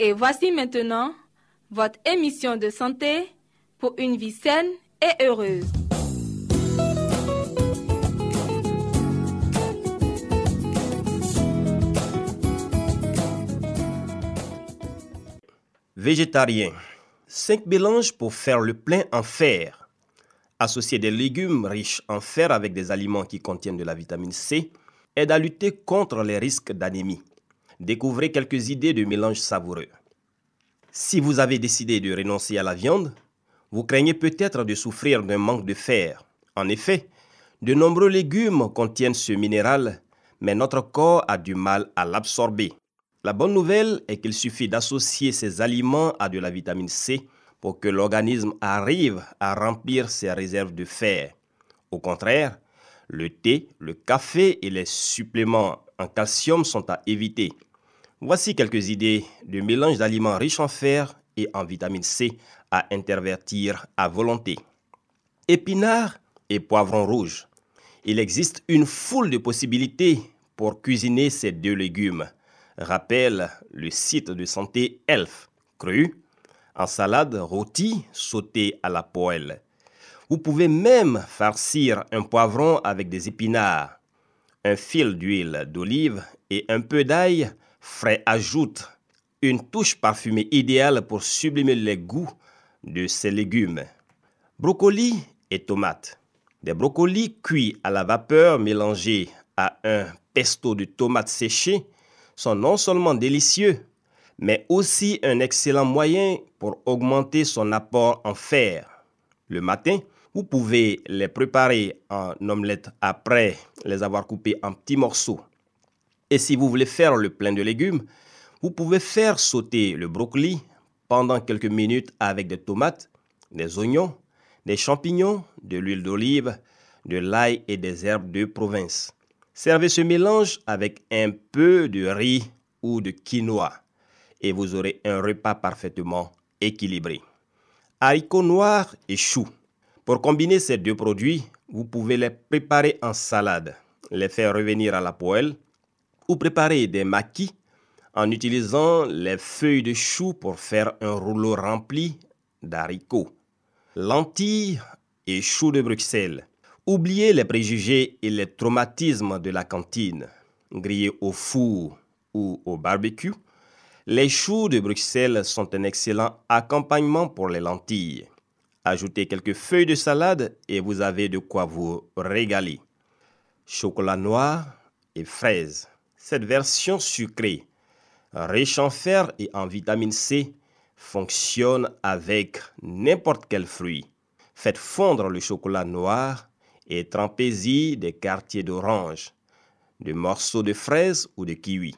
Et voici maintenant votre émission de santé pour une vie saine et heureuse. Végétarien. 5 mélanges pour faire le plein en fer. Associer des légumes riches en fer avec des aliments qui contiennent de la vitamine C aide à lutter contre les risques d'anémie. Découvrez quelques idées de mélanges savoureux. Si vous avez décidé de renoncer à la viande, vous craignez peut-être de souffrir d'un manque de fer. En effet, de nombreux légumes contiennent ce minéral, mais notre corps a du mal à l'absorber. La bonne nouvelle est qu'il suffit d'associer ces aliments à de la vitamine C pour que l'organisme arrive à remplir ses réserves de fer. Au contraire, le thé, le café et les suppléments en calcium sont à éviter. Voici quelques idées de mélange d'aliments riches en fer et en vitamine C à intervertir à volonté. Épinards et poivrons rouges. Il existe une foule de possibilités pour cuisiner ces deux légumes. Rappelle le site de santé Elf. Cru, en salade rôti, sauté à la poêle. Vous pouvez même farcir un poivron avec des épinards. Un fil d'huile d'olive et un peu d'ail frais ajoute une touche parfumée idéale pour sublimer les goûts de ces légumes. Brocoli et tomates. Des brocolis cuits à la vapeur mélangés à un pesto de tomates séchées sont non seulement délicieux, mais aussi un excellent moyen pour augmenter son apport en fer. Le matin, vous pouvez les préparer en omelette après les avoir coupés en petits morceaux. Et si vous voulez faire le plein de légumes, vous pouvez faire sauter le brocoli pendant quelques minutes avec des tomates, des oignons, des champignons, de l'huile d'olive, de l'ail et des herbes de province. Servez ce mélange avec un peu de riz ou de quinoa et vous aurez un repas parfaitement équilibré. Haricots noirs et choux. Pour combiner ces deux produits, vous pouvez les préparer en salade, les faire revenir à la poêle ou préparer des maquis en utilisant les feuilles de chou pour faire un rouleau rempli d'haricots. Lentilles et choux de Bruxelles. Oubliez les préjugés et les traumatismes de la cantine. Grillés au four ou au barbecue, les choux de Bruxelles sont un excellent accompagnement pour les lentilles. Ajoutez quelques feuilles de salade et vous avez de quoi vous régaler. Chocolat noir et fraises. Cette version sucrée, riche en fer et en vitamine C, fonctionne avec n'importe quel fruit. Faites fondre le chocolat noir et trempez-y des quartiers d'orange, de morceaux de fraises ou de kiwi.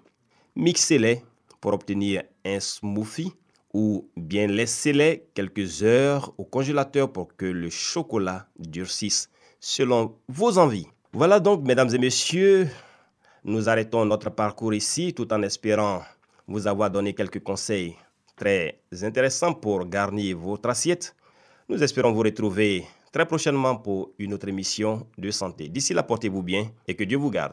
Mixez-les pour obtenir un smoothie ou bien laissez-les quelques heures au congélateur pour que le chocolat durcisse selon vos envies. Voilà donc, mesdames et messieurs, nous arrêtons notre parcours ici tout en espérant vous avoir donné quelques conseils très intéressants pour garnir votre assiette. Nous espérons vous retrouver très prochainement pour une autre émission de santé. D'ici là, portez-vous bien et que Dieu vous garde.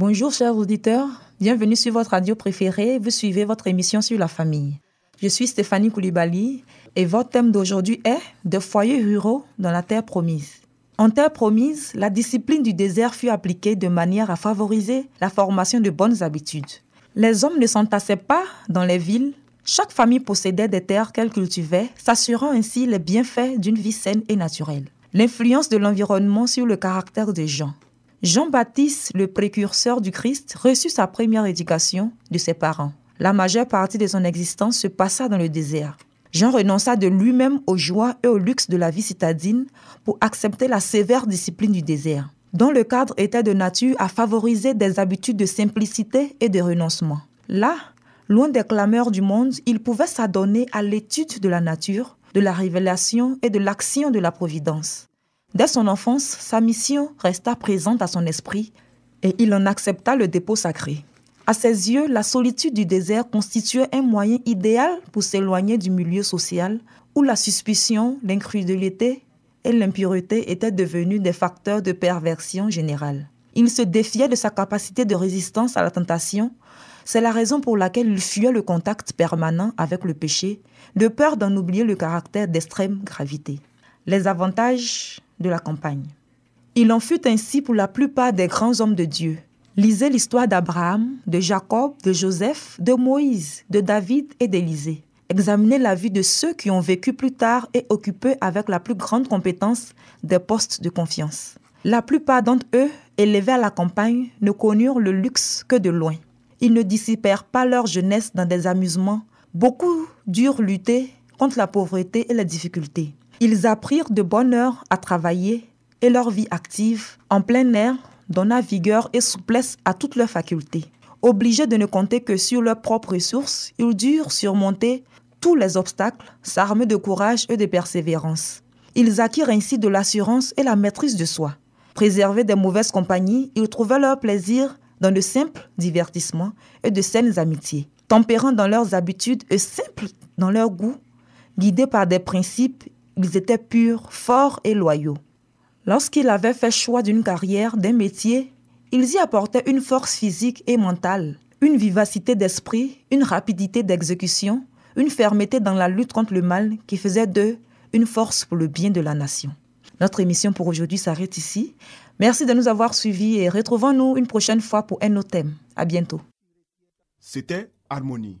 Bonjour chers auditeurs, bienvenue sur votre radio préférée, vous suivez votre émission sur la famille. Je suis Stéphanie Koulibaly et votre thème d'aujourd'hui est De foyers ruraux dans la terre promise. En terre promise, la discipline du désert fut appliquée de manière à favoriser la formation de bonnes habitudes. Les hommes ne s'entassaient pas dans les villes, chaque famille possédait des terres qu'elle cultivait, s'assurant ainsi les bienfaits d'une vie saine et naturelle. L'influence de l'environnement sur le caractère des gens. Jean-Baptiste, le précurseur du Christ, reçut sa première éducation de ses parents. La majeure partie de son existence se passa dans le désert. Jean renonça de lui-même aux joies et au luxe de la vie citadine pour accepter la sévère discipline du désert, dont le cadre était de nature à favoriser des habitudes de simplicité et de renoncement. Là, loin des clameurs du monde, il pouvait s'adonner à l'étude de la nature, de la révélation et de l'action de la providence. Dès son enfance, sa mission resta présente à son esprit et il en accepta le dépôt sacré. À ses yeux, la solitude du désert constituait un moyen idéal pour s'éloigner du milieu social où la suspicion, l'incrédulité et l'impureté étaient devenus des facteurs de perversion générale. Il se défiait de sa capacité de résistance à la tentation. C'est la raison pour laquelle il fuyait le contact permanent avec le péché, de peur d'en oublier le caractère d'extrême gravité. Les avantages de la campagne. Il en fut ainsi pour la plupart des grands hommes de Dieu. Lisez l'histoire d'Abraham, de Jacob, de Joseph, de Moïse, de David et d'Élisée. Examinez la vie de ceux qui ont vécu plus tard et occupé avec la plus grande compétence des postes de confiance. La plupart d'entre eux, élevés à la campagne, ne connurent le luxe que de loin. Ils ne dissipèrent pas leur jeunesse dans des amusements. Beaucoup durent lutter contre la pauvreté et les difficultés. Ils apprirent de bonne heure à travailler et leur vie active en plein air donna vigueur et souplesse à toutes leurs facultés. Obligés de ne compter que sur leurs propres ressources, ils durent surmonter tous les obstacles, s'armer de courage et de persévérance. Ils acquirent ainsi de l'assurance et la maîtrise de soi. Préservés des mauvaises compagnies, ils trouvaient leur plaisir dans de simples divertissements et de saines amitiés. Tempérants dans leurs habitudes et simples dans leur goût, guidés par des principes ils étaient purs, forts et loyaux. Lorsqu'ils avaient fait choix d'une carrière, d'un métier, ils y apportaient une force physique et mentale, une vivacité d'esprit, une rapidité d'exécution, une fermeté dans la lutte contre le mal qui faisait d'eux une force pour le bien de la nation. Notre émission pour aujourd'hui s'arrête ici. Merci de nous avoir suivis et retrouvons-nous une prochaine fois pour un autre thème. À bientôt. C'était Harmonie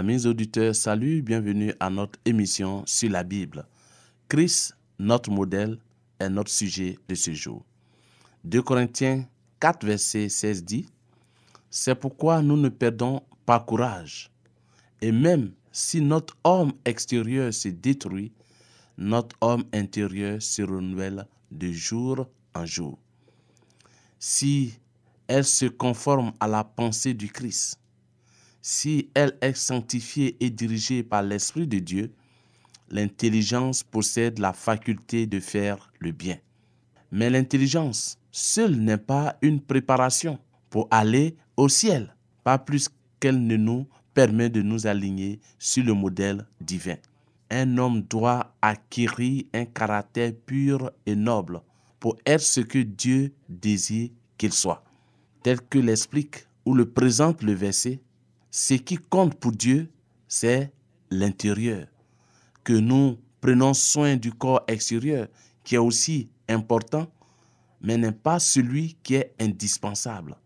Amis auditeurs, salut, bienvenue à notre émission sur la Bible. Christ, notre modèle, est notre sujet de ce jour. 2 Corinthiens 4, verset 16 dit, C'est pourquoi nous ne perdons pas courage. Et même si notre homme extérieur se détruit, notre homme intérieur se renouvelle de jour en jour. Si elle se conforme à la pensée du Christ, si elle est sanctifiée et dirigée par l'Esprit de Dieu, l'intelligence possède la faculté de faire le bien. Mais l'intelligence seule n'est pas une préparation pour aller au ciel, pas plus qu'elle ne nous permet de nous aligner sur le modèle divin. un homme doit acquérir un caractère pur et noble pour être ce que Dieu désire qu'il soit. Tel que l'explique ou le présente le verset, ce qui compte pour Dieu, c'est l'intérieur. Que nous prenons soin du corps extérieur, qui est aussi important, mais n'est pas celui qui est indispensable.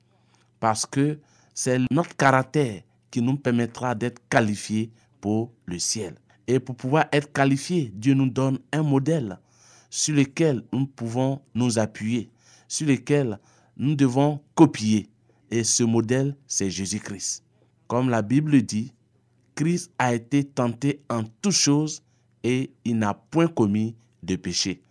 Parce que c'est notre caractère qui nous permettra d'être qualifiés pour le ciel. Et pour pouvoir être qualifiés, Dieu nous donne un modèle sur lequel nous pouvons nous appuyer, sur lequel nous devons copier. Et ce modèle, c'est Jésus-Christ. Comme la Bible dit, Christ a été tenté en toutes choses et il n'a point commis de péché.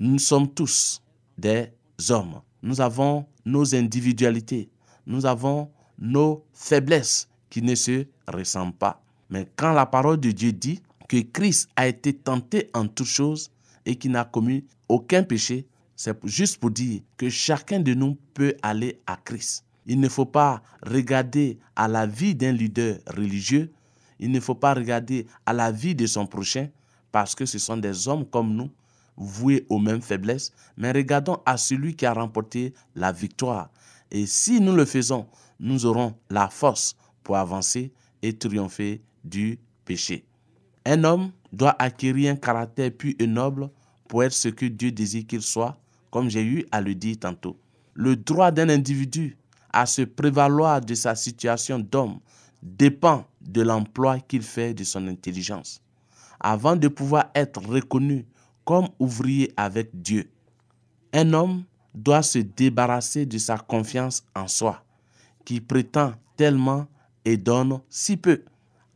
Nous sommes tous des hommes. Nous avons nos individualités. Nous avons nos faiblesses qui ne se ressemblent pas. Mais quand la parole de Dieu dit que Christ a été tenté en toutes choses et qu'il n'a commis aucun péché, c'est juste pour dire que chacun de nous peut aller à Christ. Il ne faut pas regarder à la vie d'un leader religieux, il ne faut pas regarder à la vie de son prochain, parce que ce sont des hommes comme nous, voués aux mêmes faiblesses, mais regardons à celui qui a remporté la victoire. Et si nous le faisons, nous aurons la force pour avancer et triompher du péché. Un homme doit acquérir un caractère pur et noble pour être ce que Dieu désire qu'il soit, comme j'ai eu à le dire tantôt. Le droit d'un individu à se prévaloir de sa situation d'homme dépend de l'emploi qu'il fait de son intelligence. Avant de pouvoir être reconnu comme ouvrier avec Dieu, un homme doit se débarrasser de sa confiance en soi, qui prétend tellement et donne si peu.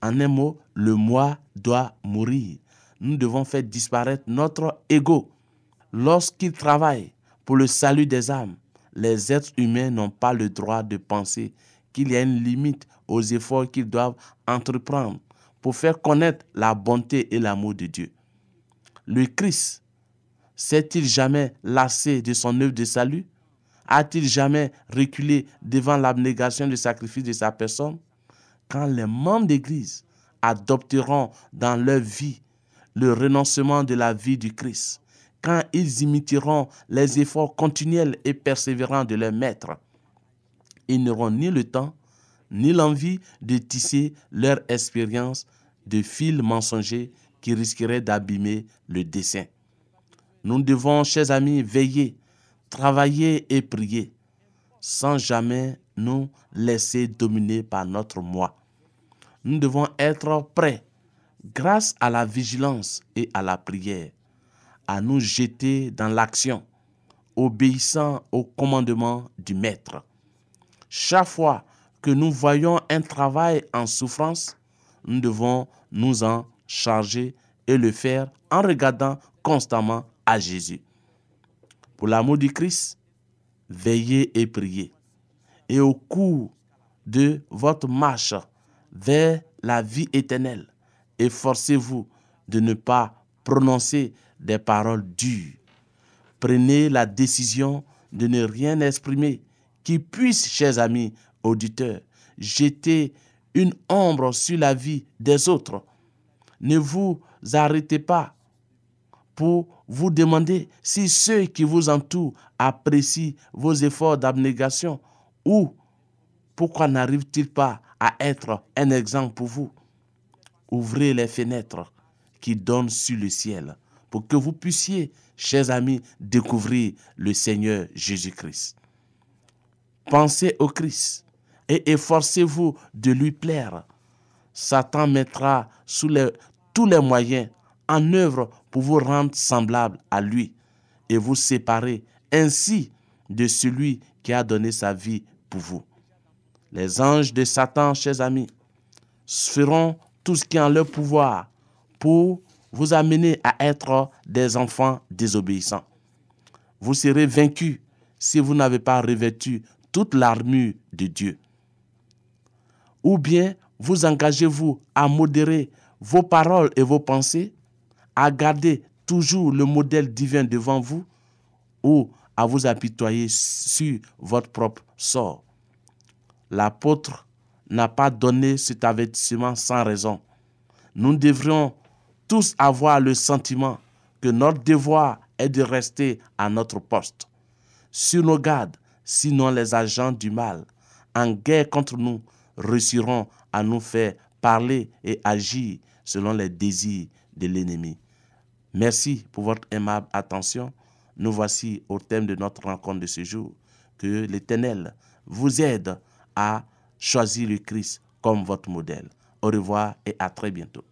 En un mot, le moi doit mourir. Nous devons faire disparaître notre ego. Lorsqu'il travaille pour le salut des âmes, les êtres humains n'ont pas le droit de penser qu'il y a une limite aux efforts qu'ils doivent entreprendre pour faire connaître la bonté et l'amour de Dieu. Le Christ s'est-il jamais lassé de son œuvre de salut? A-t-il jamais reculé devant l'abnégation du sacrifice de sa personne? Quand les membres d'Église adopteront dans leur vie le renoncement de la vie du Christ, quand ils imiteront les efforts continuels et persévérants de leur maître, ils n'auront ni le temps ni l'envie de tisser leur expérience de fils mensongers qui risqueraient d'abîmer le dessin. Nous devons, chers amis, veiller, travailler et prier, sans jamais nous laisser dominer par notre moi. Nous devons être prêts, grâce à la vigilance et à la prière, à nous jeter dans l'action, obéissant au commandement du Maître. Chaque fois que nous voyons un travail en souffrance, nous devons nous en charger et le faire en regardant constamment à Jésus. Pour l'amour du Christ, veillez et priez. Et au cours de votre marche vers la vie éternelle, efforcez-vous de ne pas prononcer des paroles dures. Prenez la décision de ne rien exprimer qui puisse, chers amis auditeurs, jeter une ombre sur la vie des autres. Ne vous arrêtez pas pour vous demander si ceux qui vous entourent apprécient vos efforts d'abnégation ou pourquoi n'arrive-t-il pas à être un exemple pour vous? Ouvrez les fenêtres qui donnent sur le ciel pour que vous puissiez, chers amis, découvrir le Seigneur Jésus-Christ. Pensez au Christ et efforcez-vous de lui plaire. Satan mettra sous tous les moyens en œuvre pour vous rendre semblable à lui et vous séparer ainsi de celui qui a donné sa vie pour vous. Les anges de Satan, chers amis, feront tout ce qui est en leur pouvoir pour vous amener à être des enfants désobéissants. Vous serez vaincus si vous n'avez pas revêtu toute l'armure de Dieu. Ou bien vous engagez-vous à modérer vos paroles et vos pensées, à garder toujours le modèle divin devant vous, ou à vous apitoyer sur votre propre sort. L'apôtre n'a pas donné cet avertissement sans raison. Nous devrions tous avoir le sentiment que notre devoir est de rester à notre poste, sur nos gardes, sinon les agents du mal, en guerre contre nous, réussiront à nous faire parler et agir selon les désirs de l'ennemi. Merci pour votre aimable attention. Nous voici au thème de notre rencontre de ce jour. Que l'Éternel vous aide à choisir le Christ comme votre modèle. Au revoir et à très bientôt.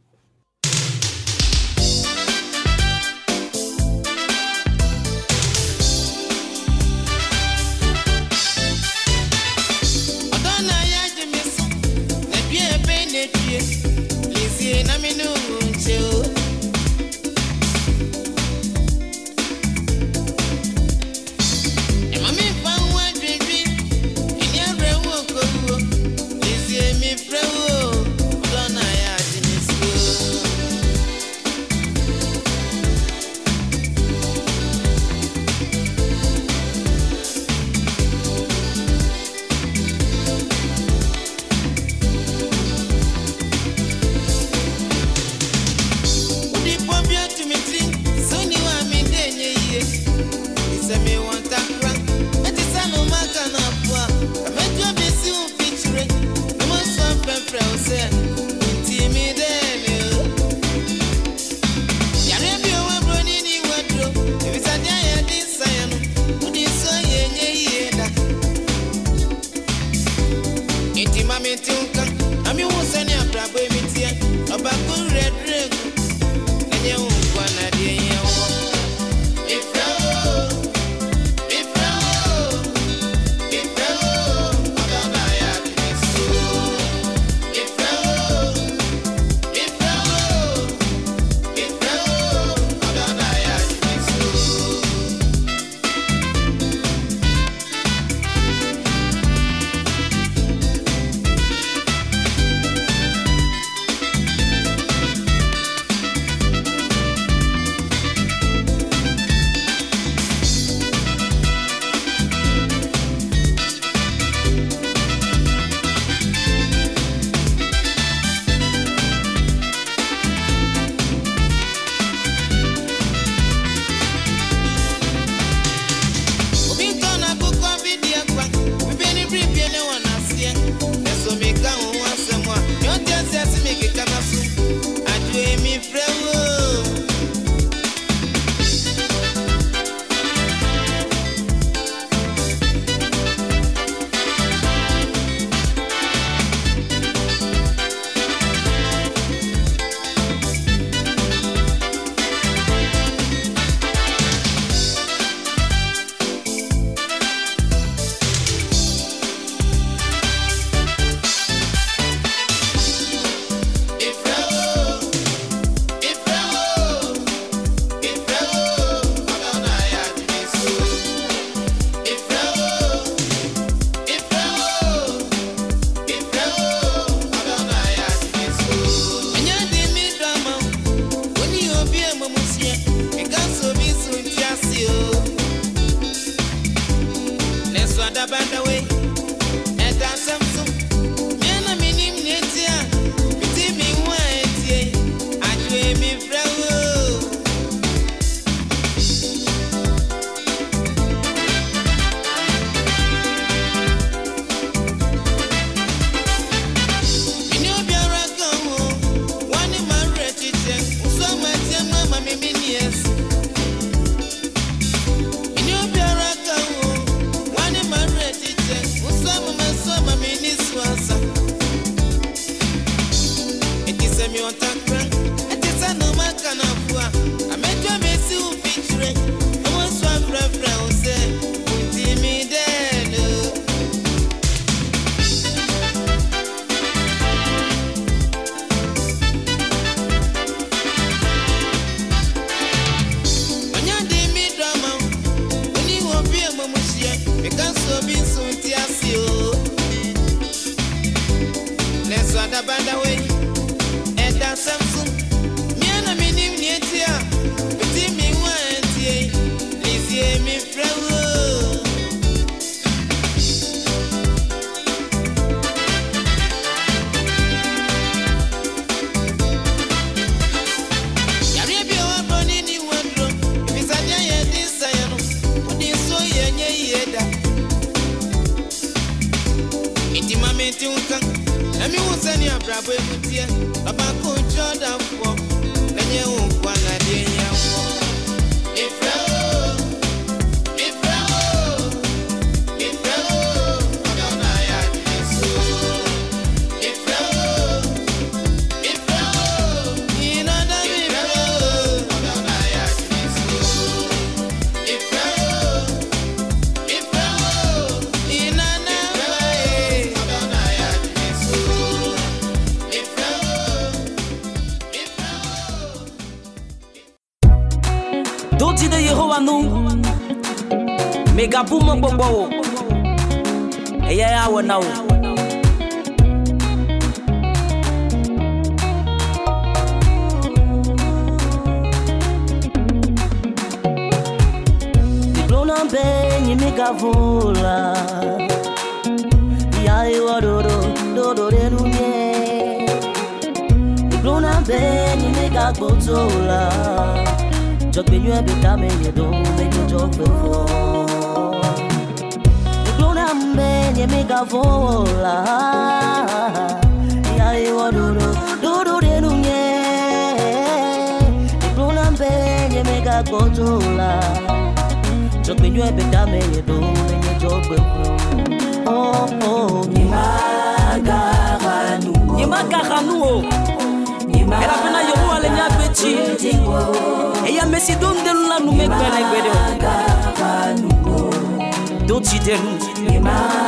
jide yehowa nu. Megabu mɔ gbɔgbɔ o. Eya ya wɔ na o. benyi mikavula yaiwa dodo dodo renunye ibluna benyi mikagbotola Csak minyue bita me yedo me yo chok fe fo Niklona mbe nye me vola Ya duro duro de nu nye Niklona mbe nye me ka kotola Chok minyue bita me yedo me besi don delu la nu megbɛlɛ gbɛdɛ don ti denu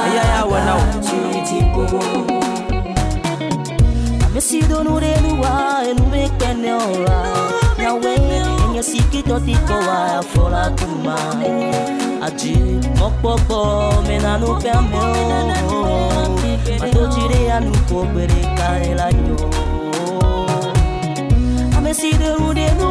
eya ya wɛna o. Mesi donu de nu wa enu megbɛlɛ ɔra yawe enye si kitɔ ti kɔ wa afɔla kuma aji mɔkpɔkpɔ mena nu fɛ mɛ o matotsi ya nu kɔ gbɛdɛ ka ye la nyɔ. Amesi donu.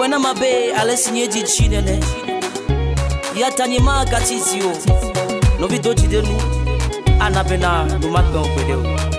wena mabe alesinyeji cinene yatanyima katizio novidojidenu anabena numatgbɛn kweleo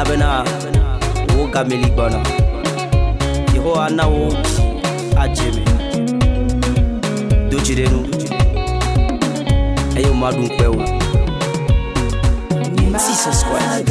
labɛnna wo gameli gbɔna yehowa na wo a jɛmɛ dotsirenu eye ma dun kpɛ o jesus christ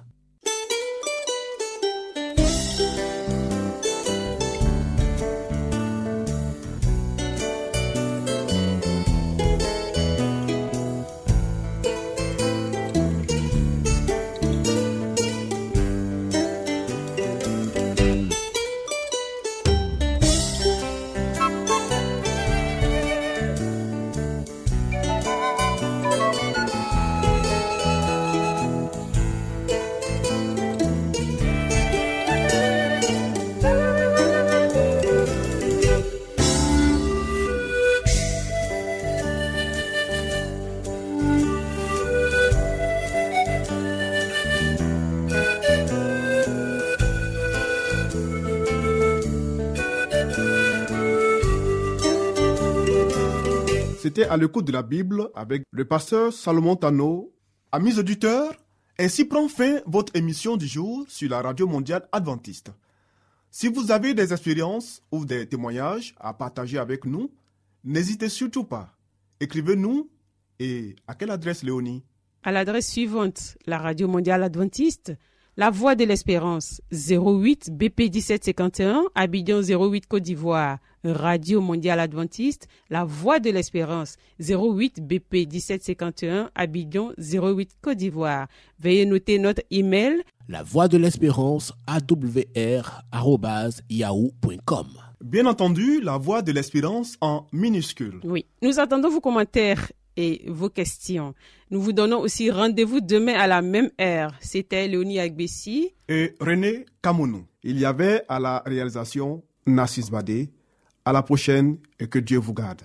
À l'écoute de la Bible avec le pasteur Salomon Tano. Amis auditeurs, ainsi prend fin votre émission du jour sur la radio mondiale adventiste. Si vous avez des expériences ou des témoignages à partager avec nous, n'hésitez surtout pas. Écrivez-nous et à quelle adresse Léonie? À l'adresse suivante, la Radio Mondiale Adventiste, La Voix de l'Espérance, 08 BP 1751, Abidjan 08 Côte d'Ivoire. Radio Mondiale Adventiste, La Voix de l'Espérance, 08 BP 1751, Abidjan 08 Côte d'Ivoire. Veuillez noter notre email La voix de l'espérance awr@yahoo.com. Bien entendu, la voix de l'espérance en minuscule. Oui, nous attendons vos commentaires et vos questions. Nous vous donnons aussi rendez-vous demain à la même heure. C'était Léonie Agbessi. Et René Kamounou. Il y avait à la réalisation Nassis Badé. À la prochaine et que Dieu vous garde.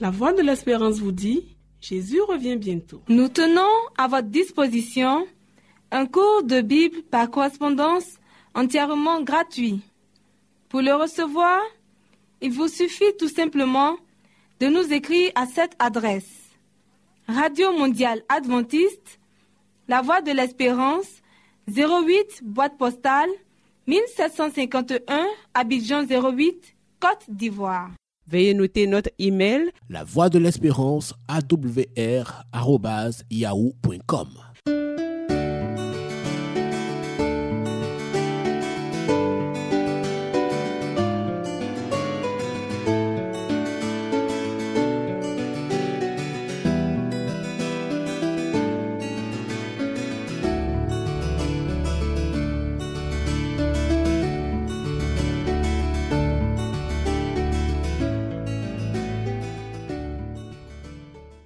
La voix de l'espérance vous dit, Jésus revient bientôt. Nous tenons à votre disposition un cours de Bible par correspondance entièrement gratuit. Pour le recevoir, il vous suffit tout simplement de nous écrire à cette adresse. Radio Mondiale Adventiste, La Voix de l'Espérance, 08 boîte postale 1751 Abidjan 08 Côte d'Ivoire. Veuillez noter notre email La voix de l'espérance awr@yahoo.com.